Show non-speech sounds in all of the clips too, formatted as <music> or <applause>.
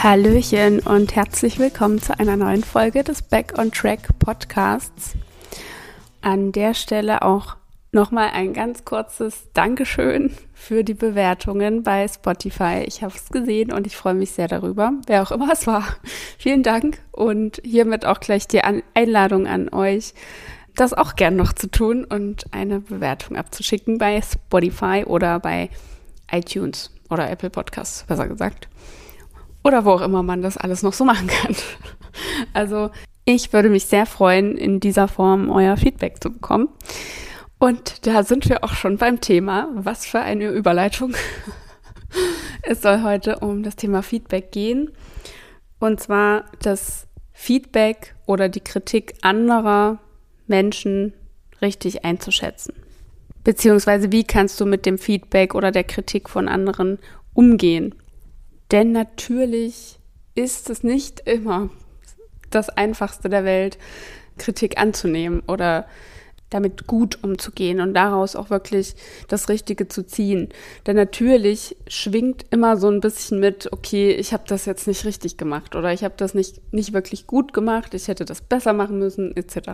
Hallöchen und herzlich willkommen zu einer neuen Folge des Back on Track Podcasts. An der Stelle auch nochmal ein ganz kurzes Dankeschön für die Bewertungen bei Spotify. Ich habe es gesehen und ich freue mich sehr darüber, wer auch immer es war. Vielen Dank und hiermit auch gleich die Einladung an euch, das auch gern noch zu tun und eine Bewertung abzuschicken bei Spotify oder bei iTunes oder Apple Podcasts, besser gesagt. Oder wo auch immer man das alles noch so machen kann. <laughs> Also ich würde mich sehr freuen, in dieser Form euer Feedback zu bekommen. Und da sind wir auch schon beim Thema. Was für eine Überleitung. <laughs> es soll heute um das Thema Feedback gehen. Und zwar das Feedback oder die Kritik anderer Menschen richtig einzuschätzen. Beziehungsweise wie kannst du mit dem Feedback oder der Kritik von anderen umgehen? Denn natürlich ist es nicht immer das Einfachste der Welt, Kritik anzunehmen oder damit gut umzugehen und daraus auch wirklich das Richtige zu ziehen. Denn natürlich schwingt immer so ein bisschen mit, okay, ich habe das jetzt nicht richtig gemacht oder ich habe das nicht, nicht wirklich gut gemacht, ich hätte das besser machen müssen, etc.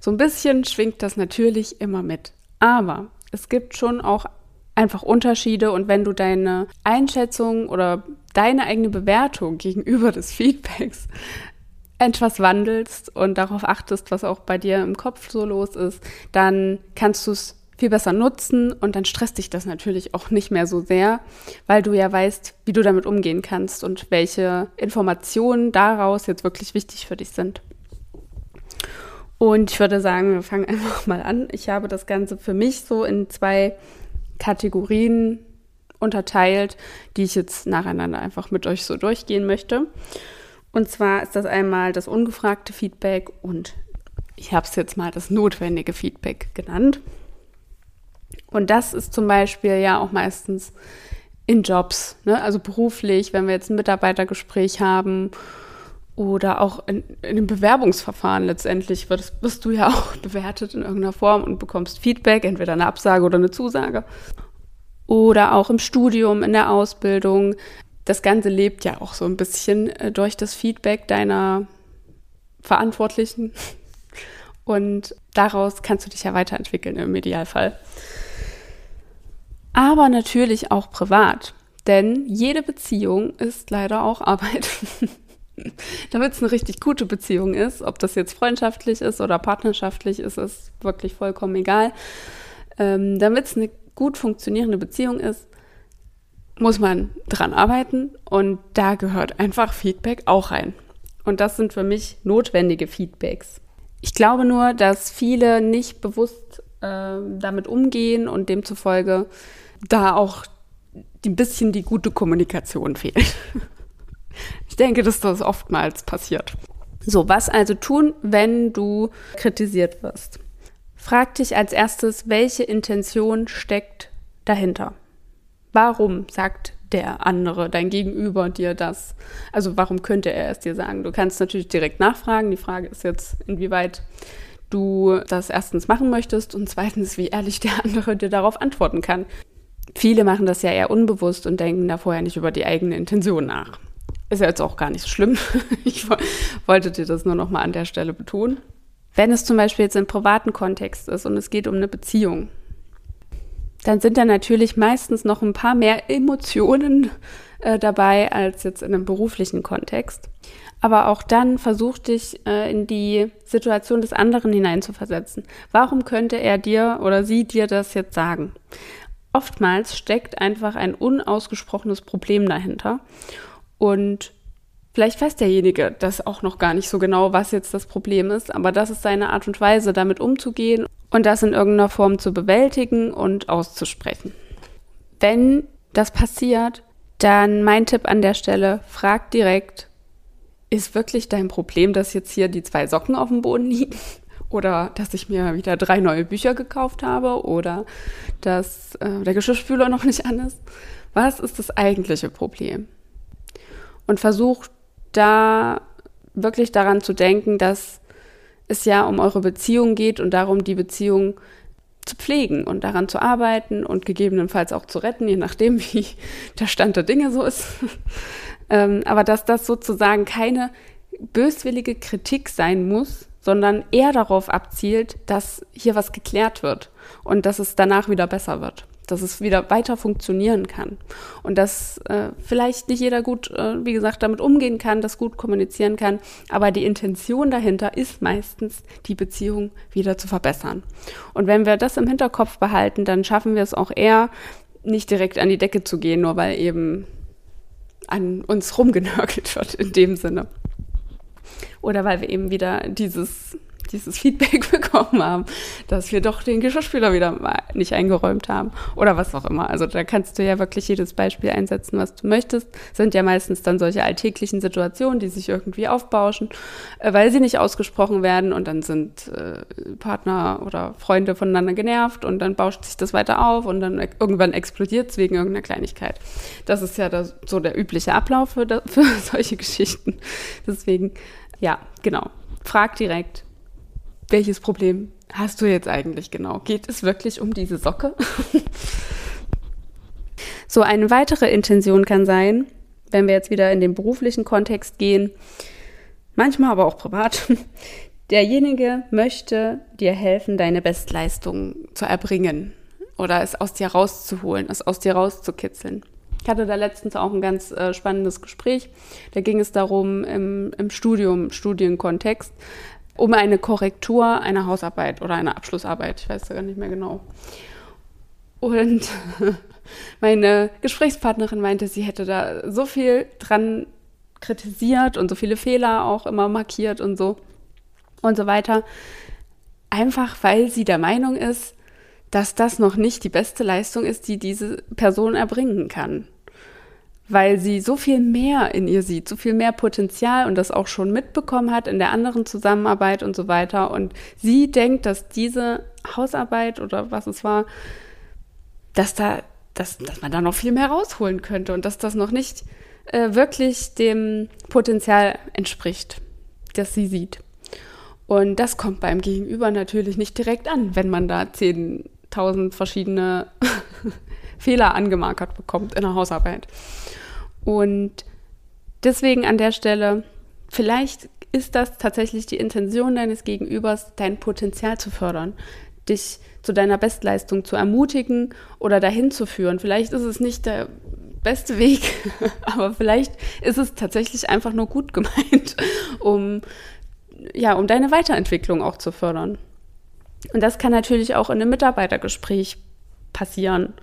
So ein bisschen schwingt das natürlich immer mit. Aber es gibt schon auch einfach Unterschiede und wenn du deine Einschätzung oder deine eigene Bewertung gegenüber des Feedbacks etwas wandelst und darauf achtest, was auch bei dir im Kopf so los ist, dann kannst du es viel besser nutzen und dann stresst dich das natürlich auch nicht mehr so sehr, weil du ja weißt, wie du damit umgehen kannst und welche Informationen daraus jetzt wirklich wichtig für dich sind. Und ich würde sagen, wir fangen einfach mal an. Ich habe das Ganze für mich so in zwei Kategorien unterteilt, die ich jetzt nacheinander einfach mit euch so durchgehen möchte. Und zwar ist das einmal das ungefragte Feedback und ich habe es jetzt mal das notwendige Feedback genannt. Und das ist zum Beispiel ja auch meistens in Jobs, ne? also beruflich, wenn wir jetzt ein Mitarbeitergespräch haben oder auch in, in einem Bewerbungsverfahren letztendlich wirst, wirst du ja <laughs> auch bewertet in irgendeiner Form und bekommst Feedback, entweder eine Absage oder eine Zusage. Oder auch im Studium, in der Ausbildung, das Ganze lebt ja auch so ein bisschen äh, durch das Feedback deiner Verantwortlichen. <laughs> Und daraus kannst du dich ja weiterentwickeln im Idealfall. Aber natürlich auch privat. Denn jede Beziehung ist leider auch Arbeit. <laughs> <laughs> Damit es eine richtig gute Beziehung ist, ob das jetzt freundschaftlich ist oder partnerschaftlich ist, ist wirklich vollkommen egal. Ähm, Damit es eine gut funktionierende Beziehung ist, muss man dran arbeiten und da gehört einfach Feedback auch rein. Und das sind für mich notwendige Feedbacks. Ich glaube nur, dass viele nicht bewusst äh, damit umgehen und demzufolge da auch ein bisschen die gute Kommunikation fehlt. <laughs> ich denke, dass das oftmals passiert. So, was also tun, wenn du kritisiert wirst? Frag dich als erstes, welche Intention steckt dahinter? Warum sagt der andere, dein Gegenüber dir das? Also warum könnte er es dir sagen? Du kannst natürlich direkt nachfragen. Die Frage ist jetzt, inwieweit du das erstens machen möchtest und zweitens, wie ehrlich der andere dir darauf antworten kann. Viele machen das ja eher unbewusst und denken da vorher nicht über die eigene Intention nach. Ist ja jetzt auch gar nicht so schlimm. <laughs> Ich wollte dir das nur noch mal an der Stelle betonen. Wenn es zum Beispiel jetzt im privaten Kontext ist und es geht um eine Beziehung, dann sind da natürlich meistens noch ein paar mehr Emotionen äh, dabei als jetzt in einem beruflichen Kontext. Aber auch dann versuch dich äh, in die Situation des anderen hineinzuversetzen. Warum könnte er dir oder sie dir das jetzt sagen? Oftmals steckt einfach ein unausgesprochenes Problem dahinter. Und Vielleicht weiß derjenige das auch noch gar nicht so genau, was jetzt das Problem ist, aber das ist seine Art und Weise, damit umzugehen und das in irgendeiner Form zu bewältigen und auszusprechen. Wenn das passiert, dann mein Tipp an der Stelle, frag direkt, ist wirklich dein Problem, dass jetzt hier die zwei Socken auf dem Boden liegen? <laughs> Oder dass ich mir wieder drei neue Bücher gekauft habe? Oder dass äh, der Geschirrspüler noch nicht an ist? Was ist das eigentliche Problem? Und versuch da wirklich daran zu denken, dass es ja um eure Beziehung geht und darum, die Beziehung zu pflegen und daran zu arbeiten und gegebenenfalls auch zu retten, je nachdem, <laughs> wie der Stand der Dinge so ist. <laughs> Ähm, aber dass das sozusagen keine böswillige Kritik sein muss, sondern eher darauf abzielt, dass hier was geklärt wird und dass es danach wieder besser wird dass es wieder weiter funktionieren kann und dass äh, vielleicht nicht jeder gut, äh, wie gesagt, damit umgehen kann, das gut kommunizieren kann, aber die Intention dahinter ist meistens, die Beziehung wieder zu verbessern. Und wenn wir das im Hinterkopf behalten, dann schaffen wir es auch eher, nicht direkt an die Decke zu gehen, nur weil eben an uns rumgenörgelt wird in dem Sinne. Oder weil wir eben wieder dieses dieses Feedback <laughs> bekommen haben, dass wir doch den Geschirrspüler wieder nicht eingeräumt haben oder was auch immer. Also da kannst du ja wirklich jedes Beispiel einsetzen, was du möchtest. Sind ja meistens dann solche alltäglichen Situationen, die sich irgendwie aufbauschen, äh, weil sie nicht ausgesprochen werden und dann sind äh, Partner oder Freunde voneinander genervt und dann bauscht sich das weiter auf und dann irgendwann explodiert es wegen irgendeiner Kleinigkeit. Das ist ja das, so der übliche Ablauf für, <laughs> für solche Geschichten. Deswegen, ja, genau. Frag direkt, welches Problem hast du jetzt eigentlich genau? Geht es wirklich um diese Socke? <laughs> so, eine weitere Intention kann sein, wenn wir jetzt wieder in den beruflichen Kontext gehen, manchmal aber auch privat. <laughs> Derjenige möchte dir helfen, deine Bestleistung zu erbringen oder es aus dir rauszuholen, es aus dir rauszukitzeln. Ich hatte da letztens auch ein ganz äh, spannendes Gespräch. Da ging es darum, im, im Studium, Studienkontext, um eine Korrektur einer Hausarbeit oder einer Abschlussarbeit. Ich weiß gar nicht mehr genau. Und <laughs> meine Gesprächspartnerin meinte, sie hätte da so viel dran kritisiert und so viele Fehler auch immer markiert und so und so weiter. Einfach weil sie der Meinung ist, dass das noch nicht die beste Leistung ist, die diese Person erbringen kann weil sie so viel mehr in ihr sieht, so viel mehr Potenzial und das auch schon mitbekommen hat in der anderen Zusammenarbeit und so weiter. Und sie denkt, dass diese Hausarbeit oder was es war, dass da, dass, dass man da noch viel mehr rausholen könnte und dass das noch nicht äh, wirklich dem Potenzial entspricht, das sie sieht. Und das kommt beim Gegenüber natürlich nicht direkt an, wenn man da 10.000 verschiedene <laughs> Fehler angemarkert bekommt in der Hausarbeit. Und deswegen an der Stelle, vielleicht ist das tatsächlich die Intention deines Gegenübers, dein Potenzial zu fördern, dich zu deiner Bestleistung zu ermutigen oder dahin zu führen. Vielleicht ist es nicht der beste Weg, <laughs> aber vielleicht ist es tatsächlich einfach nur gut gemeint, <laughs> um ja, um deine Weiterentwicklung auch zu fördern. Und das kann natürlich auch in einem Mitarbeitergespräch passieren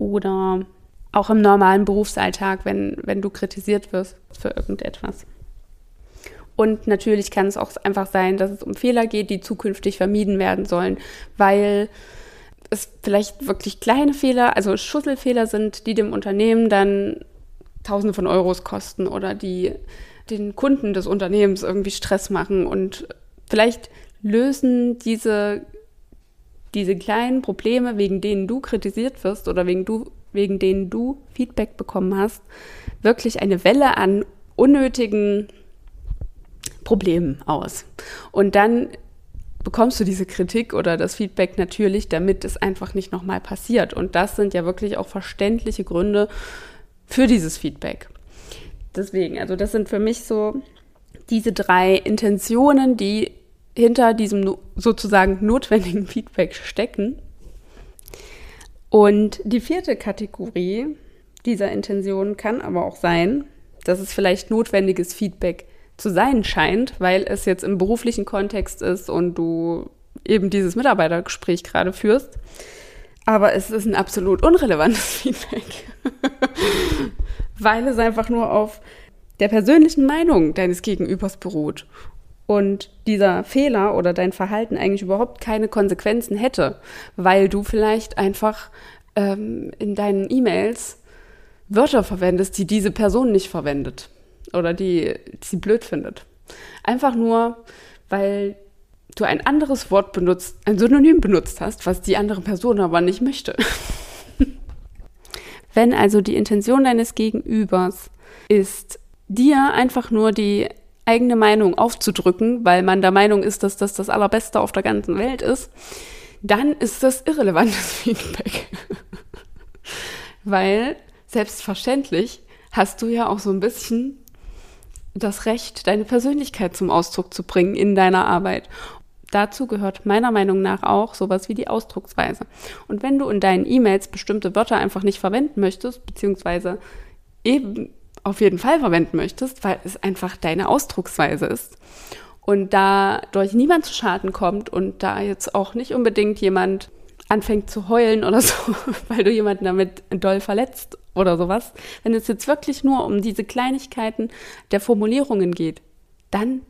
oder auch im normalen Berufsalltag, wenn, wenn du kritisiert wirst für irgendetwas. Und natürlich kann es auch einfach sein, dass es um Fehler geht, die zukünftig vermieden werden sollen, weil es vielleicht wirklich kleine Fehler, also Schusselfehler sind, die dem Unternehmen dann Tausende von Euros kosten oder die den Kunden des Unternehmens irgendwie Stress machen. Und vielleicht lösen diese, diese kleinen Probleme, wegen denen du kritisiert wirst oder wegen du wegen denen du Feedback bekommen hast, wirklich eine Welle an unnötigen Problemen aus. Und dann bekommst du diese Kritik oder das Feedback natürlich, damit es einfach nicht nochmal passiert. Und das sind ja wirklich auch verständliche Gründe für dieses Feedback. Deswegen, also das sind für mich so diese drei Intentionen, die hinter diesem sozusagen notwendigen Feedback stecken. Und die vierte Kategorie dieser Intention kann aber auch sein, dass es vielleicht notwendiges Feedback zu sein scheint, weil es jetzt im beruflichen Kontext ist und du eben dieses Mitarbeitergespräch gerade führst. Aber es ist ein absolut unrelevantes <laughs> Feedback, weil es einfach nur auf der persönlichen Meinung deines Gegenübers beruht und dieser Fehler oder dein Verhalten eigentlich überhaupt keine Konsequenzen hätte, weil du vielleicht einfach ähm, in deinen E-Mails Wörter verwendest, die diese Person nicht verwendet oder die, die sie blöd findet. Einfach nur, weil du ein anderes Wort benutzt, ein Synonym benutzt hast, was die andere Person aber nicht möchte. <laughs> Wenn also die Intention deines Gegenübers ist, dir einfach nur die eigene Meinung aufzudrücken, weil man der Meinung ist, dass das das Allerbeste auf der ganzen Welt ist, dann ist das irrelevantes <laughs> Feedback. weil selbstverständlich hast du ja auch so ein bisschen das Recht, deine Persönlichkeit zum Ausdruck zu bringen in deiner Arbeit. Dazu gehört meiner Meinung nach auch sowas wie die Ausdrucksweise. Und wenn du in deinen E-Mails bestimmte Wörter einfach nicht verwenden möchtest, beziehungsweise eben auf jeden Fall verwenden möchtest, weil es einfach deine Ausdrucksweise ist und dadurch niemand zu Schaden kommt und da jetzt auch nicht unbedingt jemand anfängt zu heulen oder <laughs> so, weil du jemanden damit doll verletzt oder sowas, wenn es jetzt wirklich nur um diese Kleinigkeiten der Formulierungen geht, dann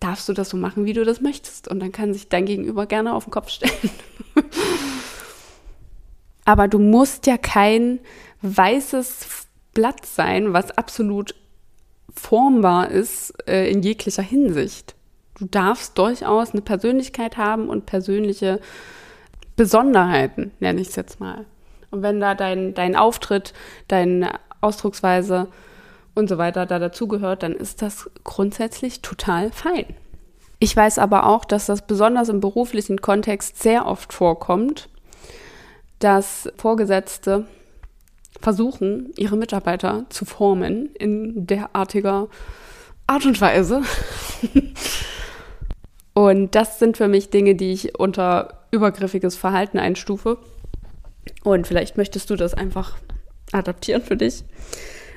darfst du das so machen, wie du das möchtest. Und dann kann sich dein Gegenüber gerne auf den Kopf stellen. <laughs> Aber du musst ja kein weißes Blatt sein, was absolut formbar ist äh, in jeglicher Hinsicht. Du darfst durchaus eine Persönlichkeit haben und persönliche Besonderheiten, nenne ich es jetzt mal. Und wenn da dein, dein Auftritt, deine Ausdrucksweise und so weiter da dazugehört, dann ist das grundsätzlich total fein. Ich weiß aber auch, dass das besonders im beruflichen Kontext sehr oft vorkommt, dass Vorgesetzte versuchen, ihre Mitarbeiter zu formen in derartiger Art und Weise. <laughs> und das sind für mich Dinge, die ich unter übergriffiges Verhalten einstufe. Und vielleicht möchtest du das einfach adaptieren für dich.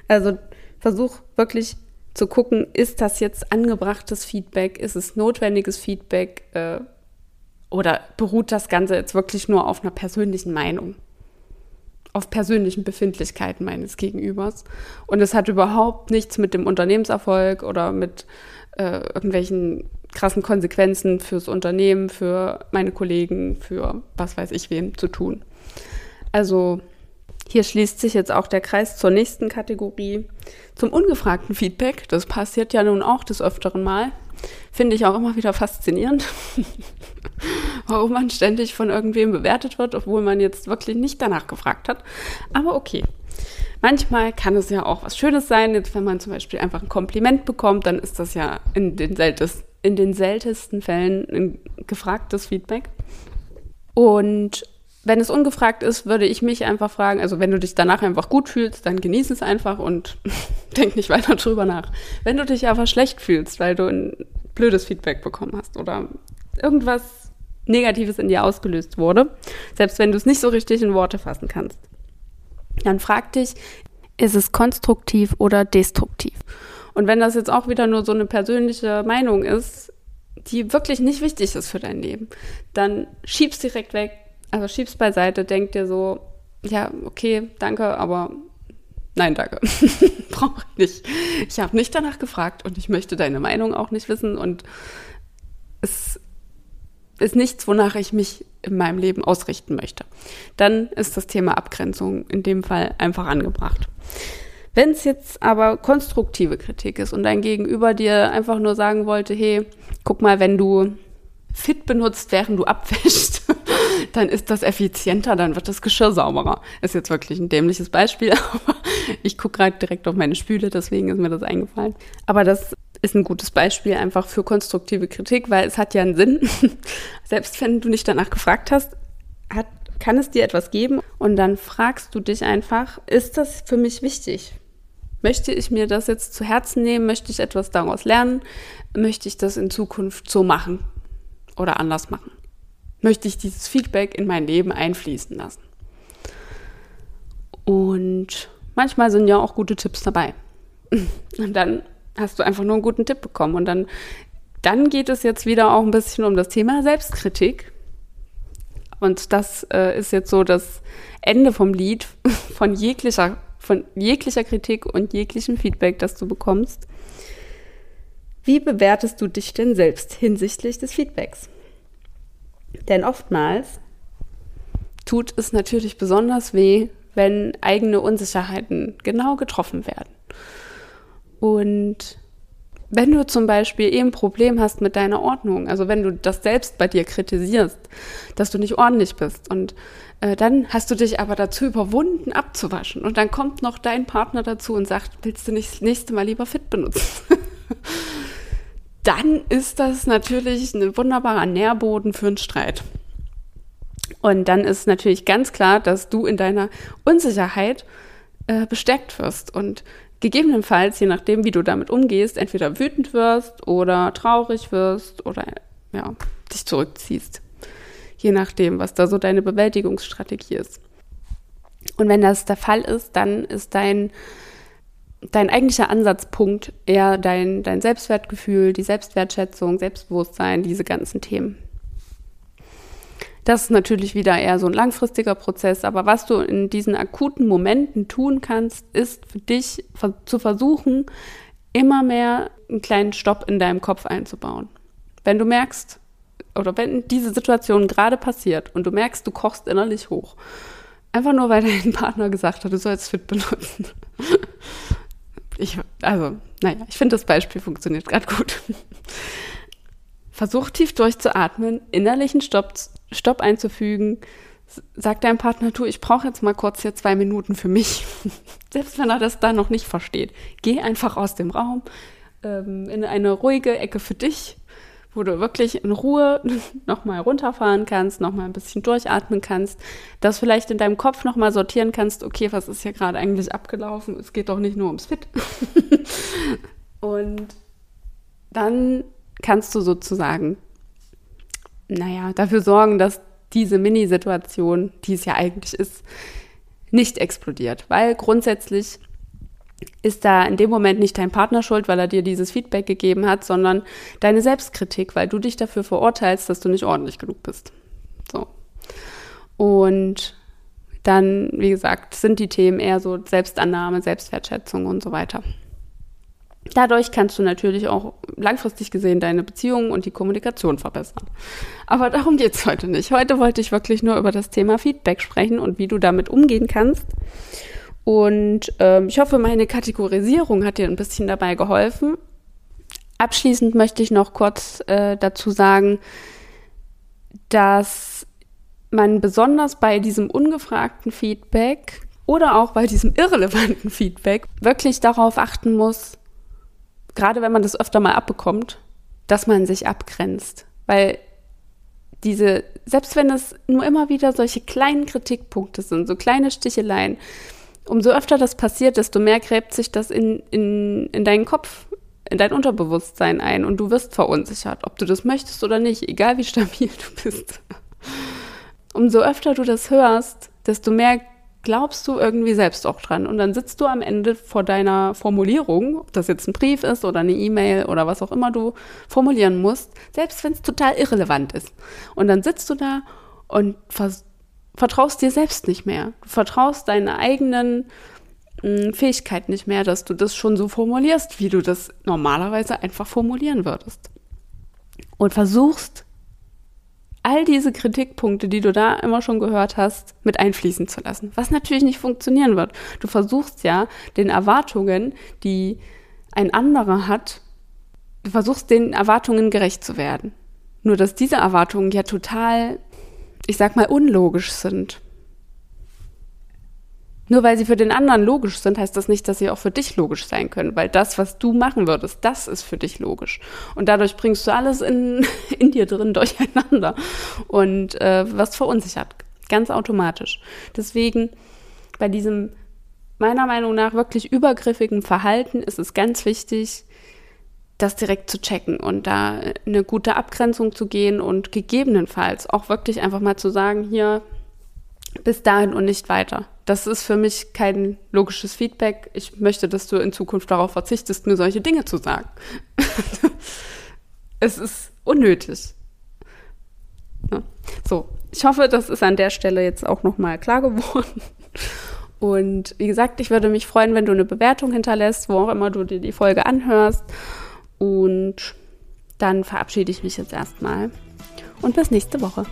Also versuch wirklich zu gucken, ist das jetzt angebrachtes Feedback, ist es notwendiges Feedback äh, oder beruht das Ganze jetzt wirklich nur auf einer persönlichen Meinung, auf persönlichen Befindlichkeiten meines Gegenübers. Und es hat überhaupt nichts mit dem Unternehmenserfolg oder mit äh, irgendwelchen krassen Konsequenzen fürs Unternehmen, für meine Kollegen, für was weiß ich wem zu tun. Also hier schließt sich jetzt auch der Kreis zur nächsten Kategorie, zum ungefragten Feedback. Das passiert ja nun auch des Öfteren mal. Finde ich auch immer wieder faszinierend, <laughs> warum man ständig von irgendwem bewertet wird, obwohl man jetzt wirklich nicht danach gefragt hat. Aber okay. Manchmal kann es ja auch was Schönes sein. Jetzt, wenn man zum Beispiel einfach ein Kompliment bekommt, dann ist das ja in den, seltensten, in den seltensten Fällen ein gefragtes Feedback. Und wenn es ungefragt ist, würde ich mich einfach fragen, also wenn du dich danach einfach gut fühlst, dann genieße es einfach und <laughs> denk nicht weiter drüber nach. Wenn du dich aber schlecht fühlst, weil du ein blödes Feedback bekommen hast oder irgendwas Negatives in dir ausgelöst wurde, selbst wenn du es nicht so richtig in Worte fassen kannst, dann frag dich, ist es konstruktiv oder destruktiv? Und wenn das jetzt auch wieder nur so eine persönliche Meinung ist, die wirklich nicht wichtig ist für dein Leben, dann schieb's direkt weg, also schieb's beiseite, denk dir so, ja, okay, danke, aber nein, danke. <laughs> Brauche ich nicht. Ich habe nicht danach gefragt und ich möchte deine Meinung auch nicht wissen und es ist nichts, wonach ich mich in meinem Leben ausrichten möchte. Dann ist das Thema Abgrenzung in dem Fall einfach angebracht. Wenn es jetzt aber konstruktive Kritik ist und dein Gegenüber dir einfach nur sagen wollte, hey, guck mal, wenn du fit benutzt, während du abwäschst, dann ist das effizienter, dann wird das Geschirr sauberer. Ist jetzt wirklich ein dämliches Beispiel, <laughs> aber ich gucke gerade direkt auf meine Spüle, deswegen ist mir das eingefallen. Aber das ist ein gutes Beispiel einfach für konstruktive Kritik, weil es hat ja einen Sinn. <laughs> Selbst wenn du nicht danach gefragt hast, hat, kann es dir etwas geben und dann fragst du dich einfach, ist das für mich wichtig? Möchte ich mir das jetzt zu Herzen nehmen? Möchte ich etwas daraus lernen? Möchte ich das in Zukunft so machen oder anders machen? Möchte ich dieses Feedback in mein Leben einfließen lassen. Und manchmal sind ja auch gute Tipps dabei. <laughs> Und dann hast du einfach nur einen guten Tipp bekommen. Und dann, dann geht es jetzt wieder auch ein bisschen um das Thema Selbstkritik. Und das äh, ist jetzt so das Ende vom Lied <laughs> von jeglicher, von jeglicher Kritik und jeglichem Feedback, das du bekommst. Wie bewertest du dich denn selbst hinsichtlich des Feedbacks? Denn oftmals tut es natürlich besonders weh, wenn eigene Unsicherheiten genau getroffen werden. Und wenn du zum Beispiel eben ein Problem hast mit deiner Ordnung, also wenn du das selbst bei dir kritisierst, dass du nicht ordentlich bist und äh, dann hast du dich aber dazu überwunden, abzuwaschen und dann kommt noch dein Partner dazu und sagt, willst du nicht das nächste Mal lieber fit benutzen? <laughs> dann ist das natürlich ein wunderbarer Nährboden für einen Streit. Und dann ist natürlich ganz klar, dass du in deiner Unsicherheit äh, bestärkt wirst und gegebenenfalls, je nachdem, wie du damit umgehst, entweder wütend wirst oder traurig wirst oder ja, dich zurückziehst. Je nachdem, was da so deine Bewältigungsstrategie ist. Und wenn das der Fall ist, dann ist dein, dein eigentlicher Ansatzpunkt eher dein, dein Selbstwertgefühl, die Selbstwertschätzung, Selbstbewusstsein, diese ganzen Themen. Das ist natürlich wieder eher so ein langfristiger Prozess, aber was du in diesen akuten Momenten tun kannst, ist für dich zu versuchen, immer mehr einen kleinen Stopp in deinem Kopf einzubauen. Wenn du merkst, oder wenn diese Situation gerade passiert und du merkst, du kochst innerlich hoch, einfach nur weil dein Partner gesagt hat, du sollst Fit benutzen. Ich, also, naja, ich finde das Beispiel funktioniert gerade gut. Versuch tief durchzuatmen, innerlichen Stopp, Stopp einzufügen. Sag deinem Partner, du, ich brauche jetzt mal kurz hier zwei Minuten für mich. <laughs> Selbst wenn er das da noch nicht versteht. Geh einfach aus dem Raum ähm, in eine ruhige Ecke für dich, wo du wirklich in Ruhe <laughs> nochmal runterfahren kannst, nochmal ein bisschen durchatmen kannst, das vielleicht in deinem Kopf nochmal sortieren kannst, okay, was ist hier gerade eigentlich abgelaufen? Es geht doch nicht nur ums Fit. <laughs> Und dann kannst du sozusagen, naja, dafür sorgen, dass diese Mini-Situation, die es ja eigentlich ist, nicht explodiert. Weil grundsätzlich ist da in dem Moment nicht dein Partner schuld, weil er dir dieses Feedback gegeben hat, sondern deine Selbstkritik, weil du dich dafür verurteilst, dass du nicht ordentlich genug bist. So. Und dann, wie gesagt, sind die Themen eher so Selbstannahme, Selbstwertschätzung und so weiter. Dadurch kannst du natürlich auch langfristig gesehen deine Beziehungen und die Kommunikation verbessern. Aber darum geht es heute nicht. Heute wollte ich wirklich nur über das Thema Feedback sprechen und wie du damit umgehen kannst. Und ähm, ich hoffe, meine Kategorisierung hat dir ein bisschen dabei geholfen. Abschließend möchte ich noch kurz äh, dazu sagen, dass man besonders bei diesem ungefragten Feedback oder auch bei diesem irrelevanten Feedback wirklich darauf achten muss, gerade wenn man das öfter mal abbekommt, dass man sich abgrenzt. Weil diese, selbst wenn es nur immer wieder solche kleinen Kritikpunkte sind, so kleine Sticheleien, umso öfter das passiert, desto mehr gräbt sich das in, in, in deinen Kopf, in dein Unterbewusstsein ein und du wirst verunsichert, ob du das möchtest oder nicht, egal wie stabil du bist. Umso öfter du das hörst, desto mehr glaubst du irgendwie selbst auch dran. Und dann sitzt du am Ende vor deiner Formulierung, ob das jetzt ein Brief ist oder eine E-Mail oder was auch immer du formulieren musst, selbst wenn es total irrelevant ist. Und dann sitzt du da und vers vertraust dir selbst nicht mehr. Du vertraust deinen eigenen mh, Fähigkeit nicht mehr, dass du das schon so formulierst, wie du das normalerweise einfach formulieren würdest. Und versuchst all diese Kritikpunkte, die du da immer schon gehört hast, mit einfließen zu lassen. Was natürlich nicht funktionieren wird. Du versuchst ja den Erwartungen, die ein anderer hat, du versuchst den Erwartungen gerecht zu werden. Nur dass diese Erwartungen ja total, ich sag mal, unlogisch sind. Nur weil sie für den anderen logisch sind, heißt das nicht, dass sie auch für dich logisch sein können, weil das, was du machen würdest, das ist für dich logisch. Und dadurch bringst du alles in, <laughs> in dir drin durcheinander und äh, was verunsichert, ganz automatisch. Deswegen bei diesem meiner Meinung nach wirklich übergriffigen Verhalten ist es ganz wichtig, das direkt zu checken und da eine gute Abgrenzung zu gehen und gegebenenfalls auch wirklich einfach mal zu sagen, hier bis dahin und nicht weiter das ist für mich kein logisches Feedback. Ich möchte, dass du in Zukunft darauf verzichtest, mir solche Dinge zu sagen. <laughs> es ist unnötig. Ja. So, ich hoffe, das ist an der Stelle jetzt auch nochmal klar geworden. Und wie gesagt, ich würde mich freuen, wenn du eine Bewertung hinterlässt, wo auch immer du dir die Folge anhörst. Und dann verabschiede ich mich jetzt erstmal. Und bis nächste Woche.